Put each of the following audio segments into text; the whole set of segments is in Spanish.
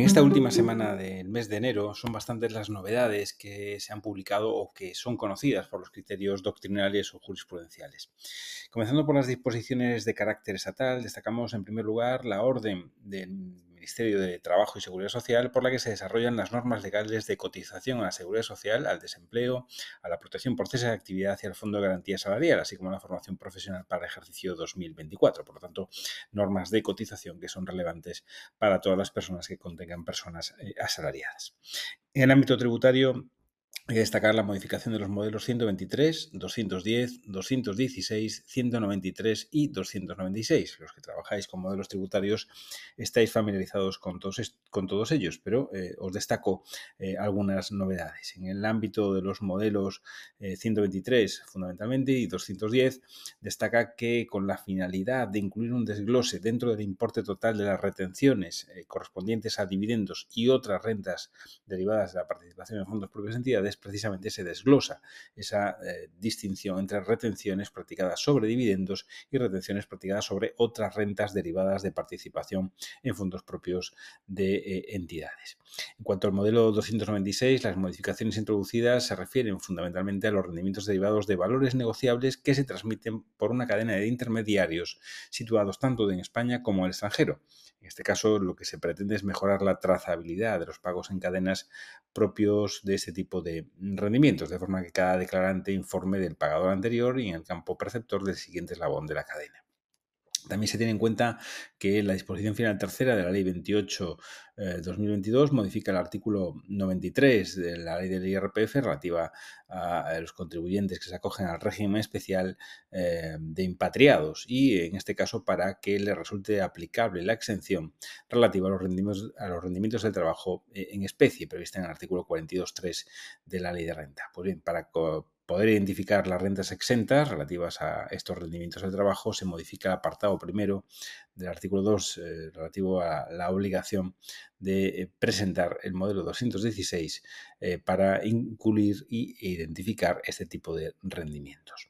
En esta última semana del mes de enero son bastantes las novedades que se han publicado o que son conocidas por los criterios doctrinales o jurisprudenciales. Comenzando por las disposiciones de carácter estatal, destacamos en primer lugar la orden del Ministerio de Trabajo y Seguridad Social, por la que se desarrollan las normas legales de cotización a la seguridad social, al desempleo, a la protección por cese de actividad y al Fondo de Garantía Salarial, así como la formación profesional para el ejercicio 2024. Por lo tanto, normas de cotización que son relevantes para todas las personas que contengan personas eh, asalariadas. En el ámbito tributario, hay que destacar la modificación de los modelos 123, 210, 216, 193 y 296. Los que trabajáis con modelos tributarios estáis familiarizados con todos, con todos ellos, pero eh, os destaco eh, algunas novedades. En el ámbito de los modelos 123 eh, fundamentalmente y 210, destaca que con la finalidad de incluir un desglose dentro del importe total de las retenciones correspondientes a dividendos y otras rentas derivadas de la participación en fondos propios de entidades, precisamente se desglosa esa eh, distinción entre retenciones practicadas sobre dividendos y retenciones practicadas sobre otras rentas derivadas de participación en fondos propios de eh, entidades. En cuanto al modelo 296, las modificaciones introducidas se refieren fundamentalmente a los rendimientos derivados de valores negociables que se transmiten por una cadena de intermediarios situados tanto en España como en el extranjero. En este caso, lo que se pretende es mejorar la trazabilidad de los pagos en cadenas propios de este tipo de rendimientos, de forma que cada declarante informe del pagador anterior y en el campo preceptor del siguiente eslabón de la cadena. También se tiene en cuenta que la disposición final tercera de la Ley 28-2022 eh, modifica el artículo 93 de la Ley del IRPF relativa a, los contribuyentes que se acogen al régimen especial eh, de impatriados y en este caso para que le resulte aplicable la exención relativa a los rendimientos, a los rendimientos del trabajo eh, en especie prevista en el artículo 42.3 de la Ley de Renta. Pues bien, para poder identificar las rentas exentas relativas a estos rendimientos de trabajo, se modifica el apartado primero del artículo 2 eh, relativo a la obligación de eh, presentar el modelo 216 eh, para incluir e identificar este tipo de rendimientos.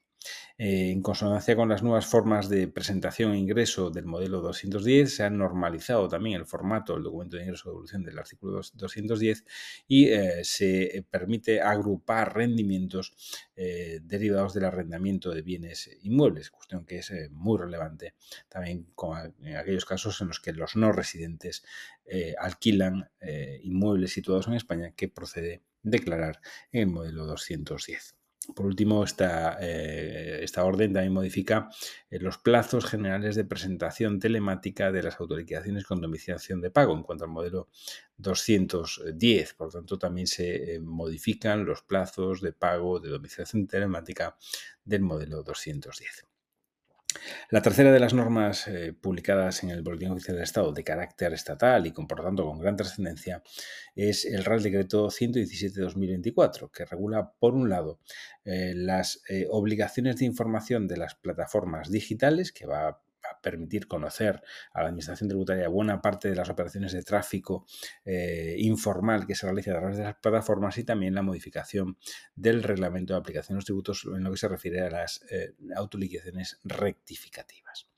Eh, en consonancia con las nuevas formas de presentación e ingreso del modelo 210, se ha normalizado también el formato del documento de ingreso de evolución del artículo 210 y eh, se permite agrupar rendimientos eh, derivados del arrendamiento de bienes inmuebles, cuestión que es muy relevante también en aquellos casos en los que los no residentes alquilan inmuebles situados en España que procede declarar en el modelo 210. Por último, esta, eh, esta orden también modifica eh, los plazos generales de presentación telemática de las autorizaciones con domiciliación de pago en cuanto al modelo 210. Por tanto, también se eh, modifican los plazos de pago de domiciliación telemática del modelo 210. La tercera de las normas eh, publicadas en el Boletín Oficial del Estado de carácter estatal y con, por tanto con gran trascendencia es el Real Decreto 117-2024, que regula, por un lado, eh, las eh, obligaciones de información de las plataformas digitales, que va permitir conocer a la Administración Tributaria buena parte de las operaciones de tráfico eh, informal que se realiza a través de las plataformas y también la modificación del reglamento de aplicación de los tributos en lo que se refiere a las eh, autoliquidaciones rectificativas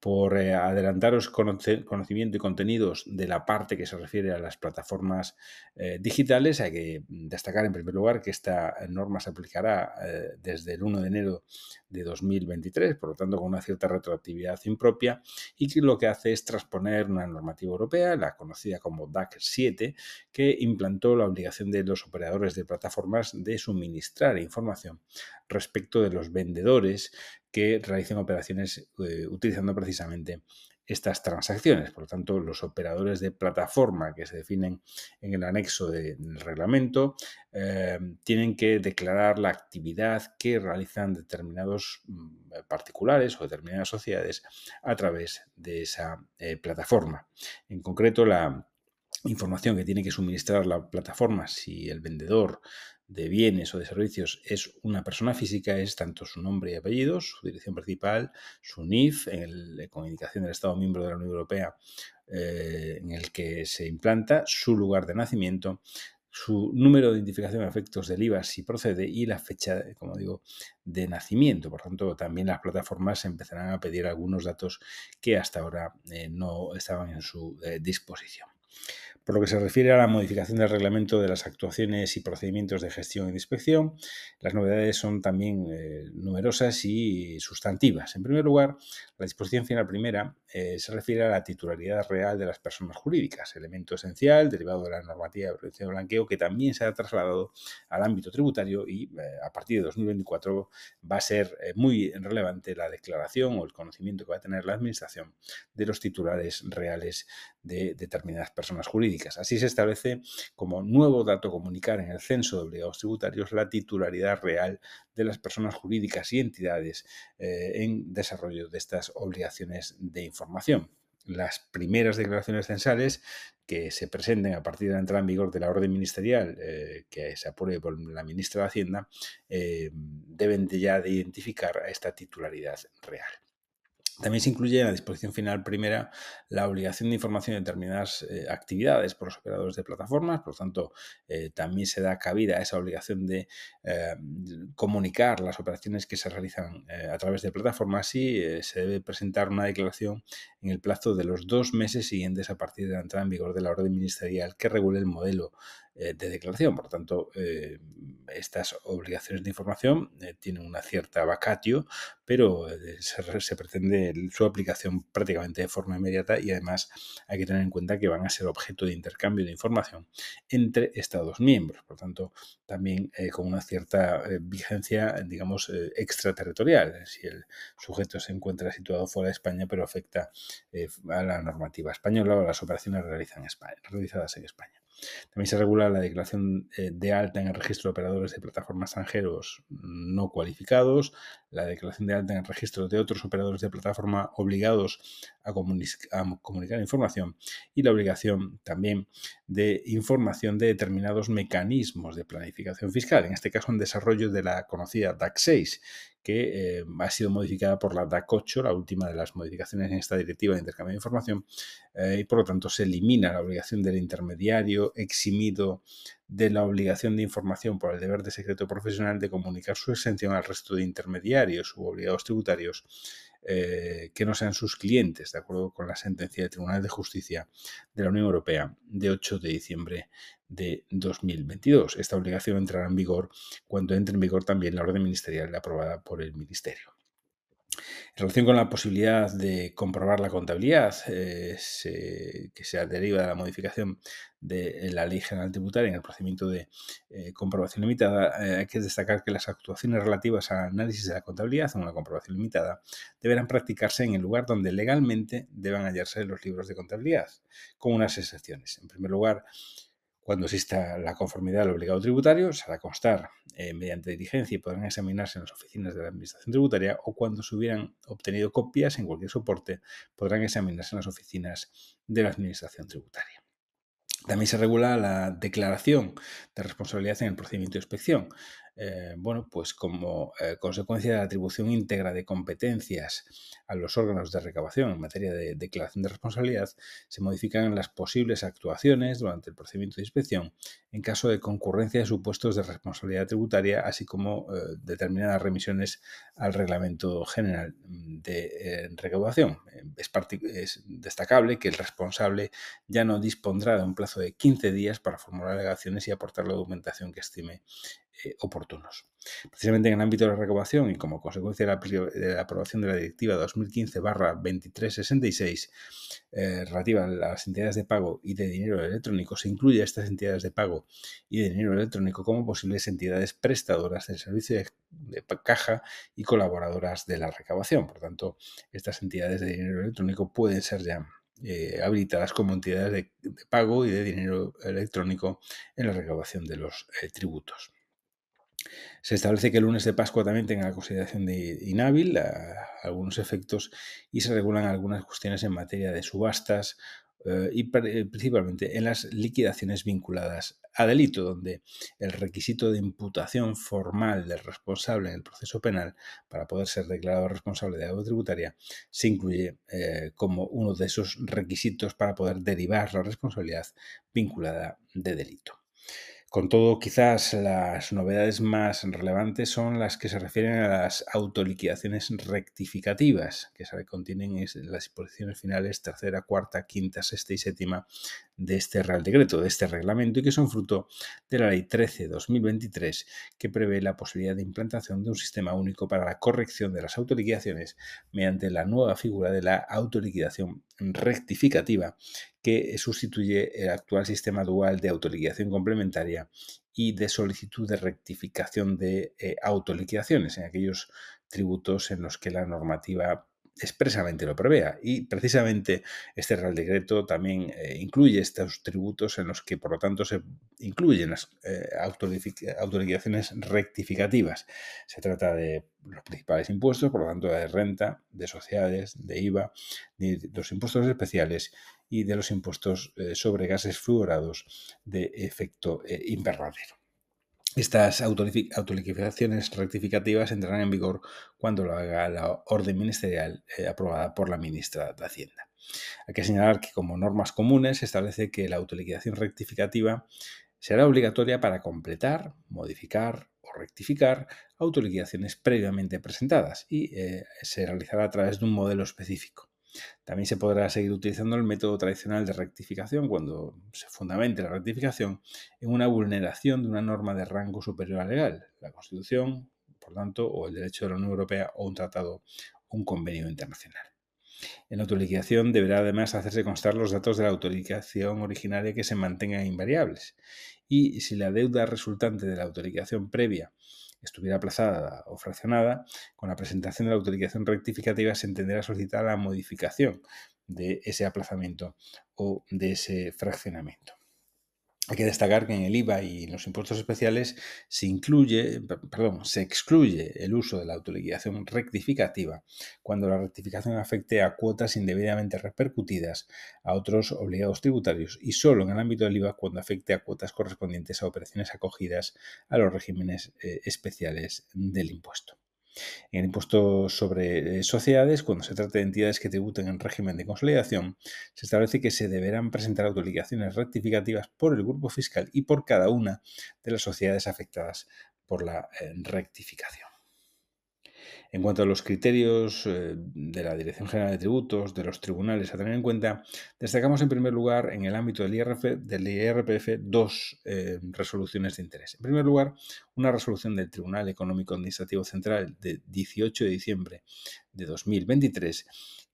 por eh, adelantaros conocimiento y contenidos de la parte que se refiere a las plataformas eh, digitales, hay que destacar en primer lugar que esta norma se aplicará eh, desde el 1 de enero de 2023, por lo tanto con una cierta retroactividad impropia y que lo que hace es transponer una normativa europea, la conocida como DAC 7, que implantó la obligación de los operadores de plataformas de suministrar información respecto de los vendedores realicen operaciones eh, utilizando precisamente estas transacciones. Por lo tanto, los operadores de plataforma que se definen en el anexo del reglamento eh, tienen que declarar la actividad que realizan determinados mm, particulares o determinadas sociedades a través de esa eh, plataforma. En concreto, la información que tiene que suministrar la plataforma si el vendedor de bienes o de servicios es una persona física, es tanto su nombre y apellidos, su dirección principal, su NIF, en la comunicación del Estado miembro de la Unión Europea eh, en el que se implanta, su lugar de nacimiento, su número de identificación de efectos del IVA si procede y la fecha, como digo, de nacimiento. Por tanto, también las plataformas empezarán a pedir algunos datos que hasta ahora eh, no estaban en su eh, disposición. Por lo que se refiere a la modificación del reglamento de las actuaciones y procedimientos de gestión y de inspección, las novedades son también eh, numerosas y sustantivas. En primer lugar, la disposición final primera eh, se refiere a la titularidad real de las personas jurídicas, elemento esencial derivado de la normativa de prevención de blanqueo que también se ha trasladado al ámbito tributario y eh, a partir de 2024 va a ser muy relevante la declaración o el conocimiento que va a tener la Administración de los titulares reales de determinadas personas jurídicas. Así se establece como nuevo dato comunicar en el censo de obligados tributarios la titularidad real de las personas jurídicas y entidades eh, en desarrollo de estas obligaciones de información las primeras declaraciones censales que se presenten a partir de la entrada en vigor de la orden ministerial eh, que se apruebe por la ministra de Hacienda eh, deben de ya de identificar a esta titularidad real. También se incluye en la disposición final primera la obligación de información de determinadas eh, actividades por los operadores de plataformas, por lo tanto, eh, también se da cabida a esa obligación de eh, comunicar las operaciones que se realizan a través de plataformas y se debe presentar una declaración en el plazo de los dos meses siguientes a partir de la entrada en vigor de la orden ministerial que regule el modelo de declaración. Por lo tanto, estas obligaciones de información tienen una cierta vacatio, pero se, se pretende su aplicación prácticamente de forma inmediata y además hay que tener en cuenta que van a ser objeto de intercambio de información entre Estados miembros. Por tanto, también eh, con una cierta eh, vigencia, digamos, eh, extraterritorial. Si el sujeto se encuentra situado fuera de España, pero afecta a la normativa española o a las operaciones realizadas en España. También se regula la declaración eh, de alta en el registro de operadores de plataformas extranjeros no cualificados, la declaración de alta en el registro de otros operadores de plataforma obligados a, comunicar información y la obligación también de información de determinados mecanismos de planificación fiscal, en este caso en desarrollo de la conocida DAC 6, que eh, ha sido modificada por la DAC 8, la última de las modificaciones en esta directiva de intercambio de información, eh, y por lo tanto se elimina la obligación del intermediario eximido de la obligación de información por el deber de secreto profesional de comunicar su exención al resto de intermediarios u obligados tributarios eh, que no sean sus clientes, de acuerdo con la sentencia del Tribunal de Justicia de la Unión Europea de 8 de diciembre de 2022. Esta obligación entrará en vigor cuando entre en vigor también la orden ministerial aprobada por el Ministerio. En relación con la posibilidad de comprobar la contabilidad eh, que se deriva de la modificación de la Ley General Tributaria en el procedimiento de eh, comprobación limitada, eh, hay que destacar que las actuaciones relativas al análisis de la contabilidad en una comprobación limitada deberán practicarse en el lugar donde legalmente deban hallarse los libros de contabilidad, con unas excepciones. En primer lugar, cuando exista la conformidad al obligado tributario, se hará constar eh, mediante diligencia y podrán examinarse en las oficinas de la Administración Tributaria o cuando se hubieran obtenido copias en cualquier soporte, podrán examinarse en las oficinas de la Administración Tributaria. También se regula la declaración de responsabilidad en el procedimiento de inspección. Eh, bueno, pues como eh, consecuencia de la atribución íntegra de competencias a los órganos de recabación en materia de declaración de responsabilidad, se modifican las posibles actuaciones durante el procedimiento de inspección en caso de concurrencia de supuestos de responsabilidad tributaria, así como eh, determinadas remisiones al Reglamento General de Recaudación. Es, es, destacable que el responsable ya no dispondrá de un plazo de 15 días para formular alegaciones y aportar la documentación que estime eh, oportunos. Precisamente en el ámbito de la recaudación y como consecuencia de la, aprobación de la Directiva 2015-2366 eh, relativa a las entidades de pago y de dinero electrónico, se incluye a estas entidades de pago y de dinero electrónico como posibles entidades prestadoras del servicio de, caja y colaboradoras de la recaudación. Por tanto, estas entidades de dinero electrónico pueden ser ya eh, habilitadas como entidades de, pago y de dinero electrónico en la recaudación de los tributos. Se establece que el lunes de Pascua también tenga consideración de inhábil a algunos efectos y se regulan algunas cuestiones en materia de subastas eh, y eh, principalmente en las liquidaciones vinculadas a delito, donde el requisito de imputación formal del responsable en el proceso penal para poder ser declarado responsable de algo tributaria se incluye eh, como uno de esos requisitos para poder derivar la responsabilidad vinculada de delito. Con todo, quizás las novedades más relevantes son las que se refieren a las autoliquidaciones rectificativas, que se contienen en las disposiciones finales tercera, cuarta, quinta, sexta y séptima de este Real Decreto, de este reglamento, y que son fruto de la Ley 13-2023, que prevé la posibilidad de implantación de un sistema único para la corrección de las autoliquidaciones mediante la nueva figura de la autoliquidación rectificativa, que sustituye el actual sistema dual de autoliquidación complementaria y de solicitud de rectificación de eh, autoliquidaciones en aquellos tributos en los que la normativa expresamente lo prevea. Y precisamente este Real Decreto también eh, incluye estos tributos en los que, por lo tanto, se incluyen las eh, autorizaciones rectificativas. Se trata de los principales impuestos, por lo tanto, de renta, de sociedades, de IVA, de los impuestos especiales y de los impuestos eh, sobre gases fluorados de efecto invernadero. Estas autoliquidaciones rectificativas entrarán en vigor cuando lo haga la orden ministerial eh, aprobada por la ministra de Hacienda. Hay que señalar que como normas comunes se establece que la autoliquidación rectificativa será obligatoria para completar, modificar o rectificar autoliquidaciones previamente presentadas y eh, se realizará a través de un modelo específico. También se podrá seguir utilizando el método tradicional de rectificación cuando se fundamente la rectificación en una vulneración de una norma de rango superior al legal, la Constitución, por tanto, o el derecho de la Unión Europea o un tratado o un convenio internacional. En la autoliquidación deberá además hacerse constar los datos de la autoliquidación originaria que se mantengan invariables y si la deuda resultante de la autoliquidación previa estuviera aplazada o fraccionada, con la presentación de la autorización rectificativa se entenderá solicitar la modificación de ese aplazamiento o de ese fraccionamiento. Hay que destacar que en el IVA y en los impuestos especiales se incluye, perdón, se excluye el uso de la autoliquidación rectificativa cuando la rectificación afecte a cuotas indebidamente repercutidas a otros obligados tributarios y solo en el ámbito del IVA cuando afecte a cuotas correspondientes a operaciones acogidas a los regímenes eh, especiales del impuesto. En el impuesto sobre eh, sociedades, cuando se trata de entidades que tributen en régimen de consolidación, se establece que se deberán presentar autoliquidaciones rectificativas por el grupo fiscal y por cada una de las sociedades afectadas por la eh, rectificación. En cuanto a los criterios eh, de la Dirección General de Tributos, de los tribunales a tener en cuenta, destacamos en primer lugar en el ámbito del, IRPF dos eh, resoluciones de interés. En primer lugar, una resolución del Tribunal Económico Administrativo Central de 18 de diciembre de 2023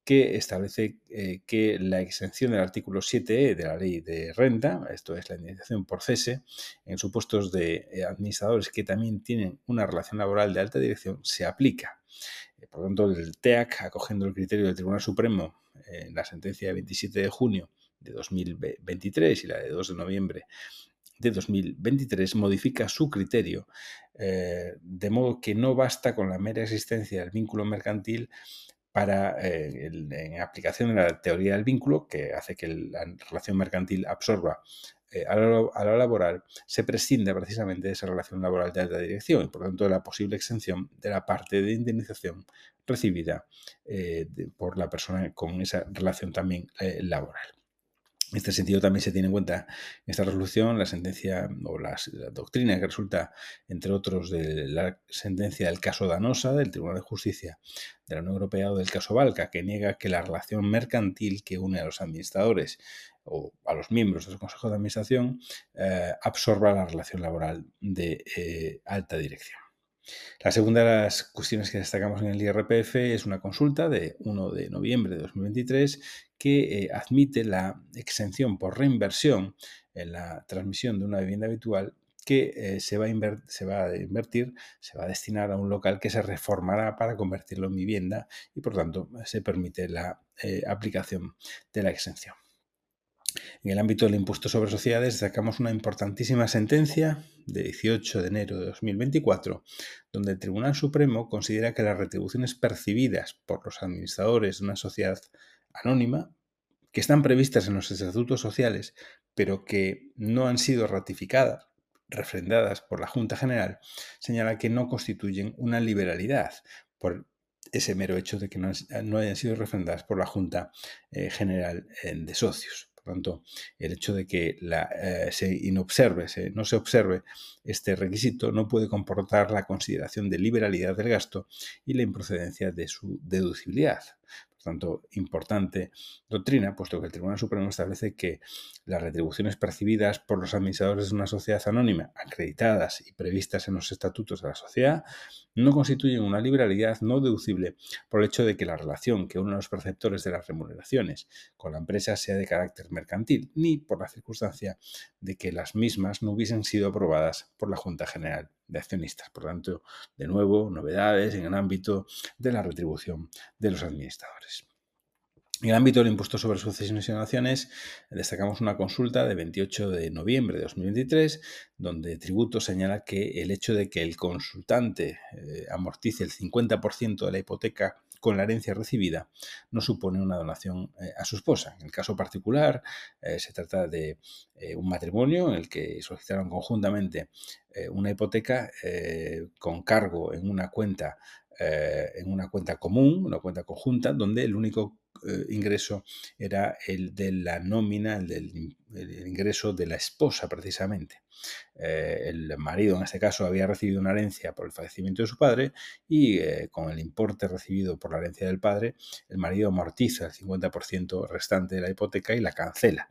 que establece eh, que la exención del artículo 7e de la ley de renta, esto es la indemnización por cese, en supuestos de administradores que también tienen una relación laboral de alta dirección, se aplica. Eh, por lo tanto, el TEAC, acogiendo el criterio del Tribunal Supremo en la sentencia de 27 de junio de 2023 y la de 2 de noviembre de 2023 modifica su criterio, eh, de modo que no basta con la mera existencia del vínculo mercantil para, eh, en aplicación de la teoría del vínculo, que hace que la relación mercantil absorba eh, a, la laboral, se prescinde precisamente de esa relación laboral de alta dirección y por tanto de la posible exención de la parte de indemnización recibida eh, por la persona con esa relación también eh, laboral. En este sentido también se tiene en cuenta en esta resolución la sentencia o la, doctrina que resulta, entre otros, de la sentencia del caso Danosa del Tribunal de Justicia de la Unión Europea o del caso Balca, que niega que la relación mercantil que une a los administradores o a los miembros del Consejo de Administración eh, absorba la relación laboral de eh, alta dirección. La segunda de las cuestiones que destacamos en el IRPF es una consulta de 1 de noviembre de 2023 que eh, admite la exención por reinversión en la transmisión de una vivienda habitual que se, va a se, va a invertir, se va a destinar a un local que se reformará para convertirlo en vivienda y por tanto se permite la aplicación de la exención. En el ámbito del impuesto sobre sociedades sacamos una importantísima sentencia de 18 de enero de 2024, donde el Tribunal Supremo considera que las retribuciones percibidas por los administradores de una sociedad anónima, que están previstas en los estatutos sociales, pero que no han sido ratificadas, refrendadas por la Junta General, señala que no constituyen una liberalidad por ese mero hecho de que no, hayan sido refrendadas por la Junta eh, General eh, de Socios. Por tanto, el hecho de que eh, se no se observe este requisito no puede comportar la consideración de liberalidad del gasto y la improcedencia de su deducibilidad. Por tanto, importante doctrina, puesto que el Tribunal Supremo establece que las retribuciones percibidas por los administradores de una sociedad anónima, acreditadas y previstas en los estatutos de la sociedad, no constituyen una liberalidad no deducible por el hecho de que la relación que unen los perceptores de las remuneraciones con la empresa sea de carácter mercantil, ni por la circunstancia de que las mismas no hubiesen sido aprobadas por la Junta General de Accionistas. Por tanto, de nuevo, novedades en el ámbito de la retribución de los administradores. En el ámbito del impuesto sobre sucesiones y donaciones, destacamos una consulta de 28 de noviembre de 2023, donde Tributo señala que el hecho de que el consultante eh, amortice el 50% de la hipoteca con la herencia recibida no supone una donación eh, a su esposa. En el caso particular, eh, se trata de un matrimonio en el que solicitaron conjuntamente una hipoteca con cargo en una cuenta en una cuenta común, una cuenta conjunta, donde el único eh, ingreso era el de la nómina, el del ingreso de la esposa precisamente. Eh, el marido en este caso había recibido una herencia por el fallecimiento de su padre y eh, con el importe recibido por la herencia del padre, el marido amortiza el 50% restante de la hipoteca y la cancela.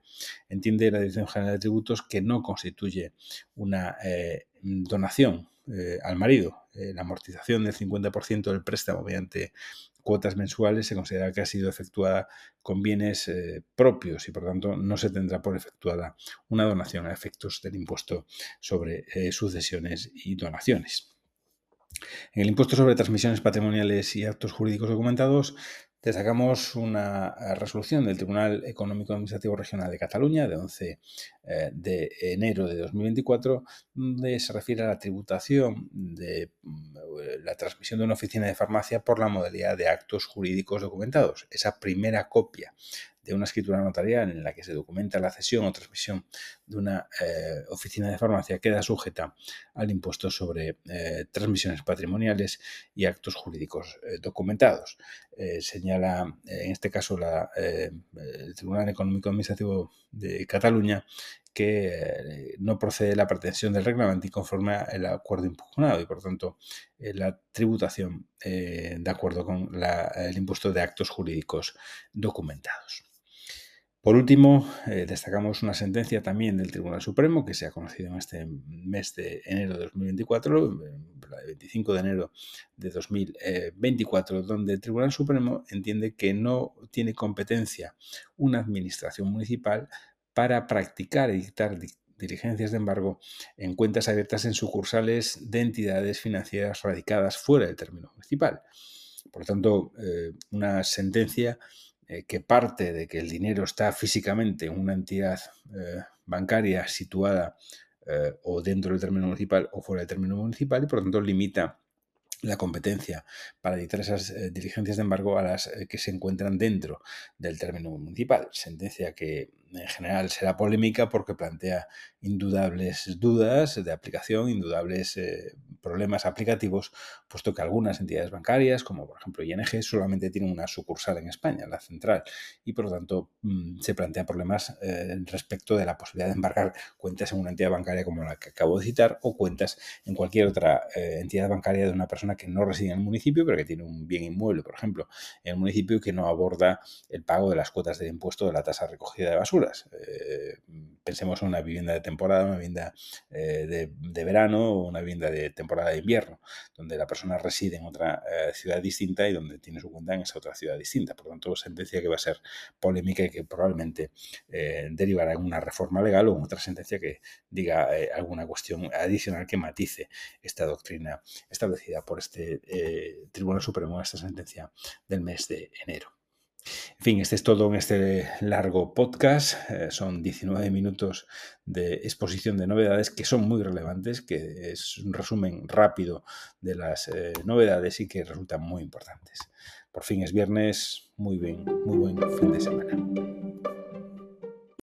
Entiende la Dirección General de Tributos que no constituye una donación al marido. la amortización del 50% del préstamo mediante cuotas mensuales se considera que ha sido efectuada con bienes eh, propios y por tanto no se tendrá por efectuada una donación a efectos del impuesto sobre eh, sucesiones y donaciones. En el impuesto sobre transmisiones patrimoniales y actos jurídicos documentados Destacamos una eh, resolución del Tribunal Económico Administrativo Regional de Cataluña de 11 eh, de enero de 2024, donde se refiere a la tributación de mm, la transmisión de una oficina de farmacia por la modalidad de actos jurídicos documentados. Esa primera copia de una escritura notarial en la que se documenta la cesión o transmisión de una eh, oficina de farmacia queda sujeta al impuesto sobre eh, transmisiones patrimoniales y actos jurídicos eh, documentados. señala en este caso el Tribunal Económico Administrativo de Cataluña que no procede la pretensión del reglamento y conforme al acuerdo impugnado y por tanto la tributación de acuerdo con el impuesto de actos jurídicos documentados. Por último, eh, destacamos una sentencia también del Tribunal Supremo que se ha conocido en este mes de enero de 2024, la de 25 de enero de 2024, donde el Tribunal Supremo entiende que no tiene competencia una administración municipal para practicar y dictar diligencias de embargo en cuentas abiertas en sucursales de entidades financieras radicadas fuera del término municipal. Por lo tanto, eh, una sentencia eh, que parte de que el dinero está físicamente en una entidad eh, bancaria situada eh, o dentro del término municipal o fuera del término municipal y por lo tanto limita la competencia para dictar esas diligencias de embargo a las que se encuentran dentro del término municipal. Sentencia que en general será polémica porque plantea indudables dudas de aplicación, indudables problemas aplicativos, puesto que algunas entidades bancarias, como por ejemplo ING, solamente tienen una sucursal en España, la central, y por lo tanto mm, se plantean problemas eh, respecto de la posibilidad de embargar cuentas en una entidad bancaria como la que acabo de citar o cuentas en cualquier otra eh, entidad bancaria de una persona que no reside en el municipio, pero que tiene un bien inmueble, por ejemplo, en el municipio que no aborda el pago de las cuotas de impuesto de la tasa recogida de Eh, pensemos en una vivienda de temporada, una vivienda de, de verano o una vivienda de temporada de invierno, donde la persona reside en otra eh, ciudad distinta y donde tiene su cuenta en esa otra ciudad distinta. Por lo tanto, sentencia que va a ser polémica y que probablemente eh, derivará en una reforma legal o en otra sentencia que diga eh, alguna cuestión adicional que matice esta doctrina establecida por este Tribunal Supremo en esta sentencia del mes de enero. En fin, este es todo en este largo podcast. Eh, son 19 minutos de exposición de novedades que son muy relevantes, que es un resumen rápido de las eh, novedades y que resultan muy importantes. Por fin es viernes, muy bien, muy buen fin de semana.